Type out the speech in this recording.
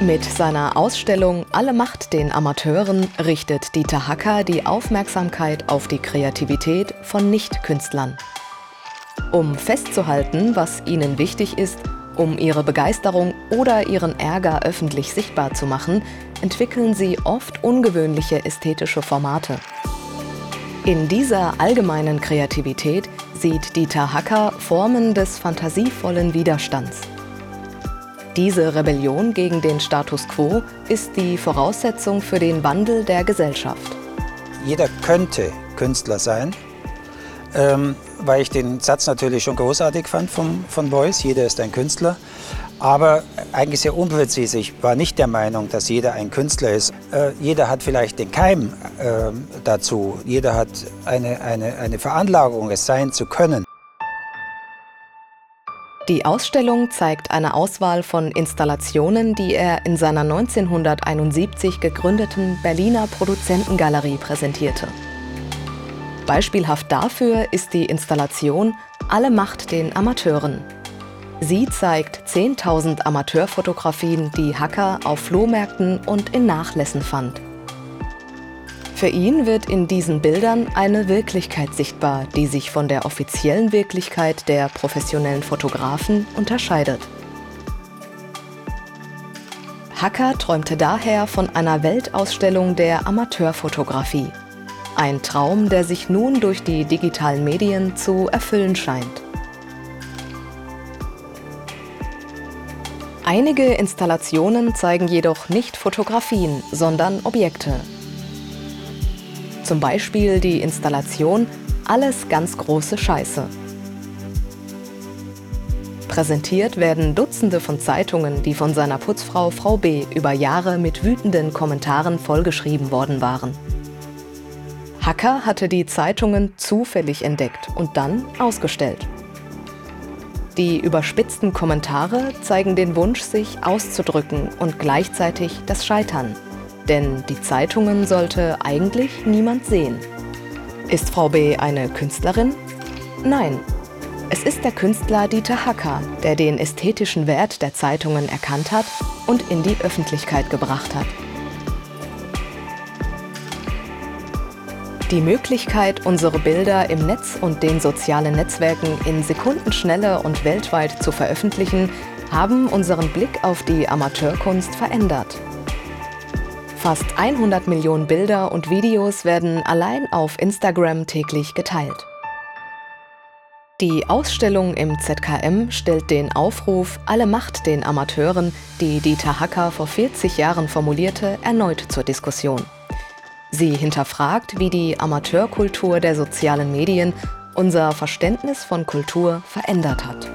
Mit seiner Ausstellung Alle Macht den Amateuren richtet Dieter Hacker die Aufmerksamkeit auf die Kreativität von Nichtkünstlern. Um festzuhalten, was ihnen wichtig ist, um ihre Begeisterung oder ihren Ärger öffentlich sichtbar zu machen, entwickeln sie oft ungewöhnliche ästhetische Formate. In dieser allgemeinen Kreativität sieht Dieter Hacker Formen des fantasievollen Widerstands. Diese Rebellion gegen den Status quo ist die Voraussetzung für den Wandel der Gesellschaft. Jeder könnte Künstler sein, ähm, weil ich den Satz natürlich schon großartig fand vom, von Beuys, jeder ist ein Künstler. Aber eigentlich sehr unpräzise. Ich war nicht der Meinung, dass jeder ein Künstler ist. Äh, jeder hat vielleicht den Keim äh, dazu. Jeder hat eine, eine, eine Veranlagung, es sein zu können. Die Ausstellung zeigt eine Auswahl von Installationen, die er in seiner 1971 gegründeten Berliner Produzentengalerie präsentierte. Beispielhaft dafür ist die Installation Alle Macht den Amateuren. Sie zeigt 10.000 Amateurfotografien, die Hacker auf Flohmärkten und in Nachlässen fand. Für ihn wird in diesen Bildern eine Wirklichkeit sichtbar, die sich von der offiziellen Wirklichkeit der professionellen Fotografen unterscheidet. Hacker träumte daher von einer Weltausstellung der Amateurfotografie. Ein Traum, der sich nun durch die digitalen Medien zu erfüllen scheint. Einige Installationen zeigen jedoch nicht Fotografien, sondern Objekte. Zum Beispiel die Installation Alles ganz große Scheiße. Präsentiert werden Dutzende von Zeitungen, die von seiner Putzfrau Frau B. über Jahre mit wütenden Kommentaren vollgeschrieben worden waren. Hacker hatte die Zeitungen zufällig entdeckt und dann ausgestellt. Die überspitzten Kommentare zeigen den Wunsch, sich auszudrücken und gleichzeitig das Scheitern. Denn die Zeitungen sollte eigentlich niemand sehen. Ist Frau B. eine Künstlerin? Nein. Es ist der Künstler Dieter Hacker, der den ästhetischen Wert der Zeitungen erkannt hat und in die Öffentlichkeit gebracht hat. Die Möglichkeit, unsere Bilder im Netz und den sozialen Netzwerken in Sekundenschnelle und weltweit zu veröffentlichen, haben unseren Blick auf die Amateurkunst verändert. Fast 100 Millionen Bilder und Videos werden allein auf Instagram täglich geteilt. Die Ausstellung im ZKM stellt den Aufruf Alle Macht den Amateuren, die Dieter Hacker vor 40 Jahren formulierte, erneut zur Diskussion. Sie hinterfragt, wie die Amateurkultur der sozialen Medien unser Verständnis von Kultur verändert hat.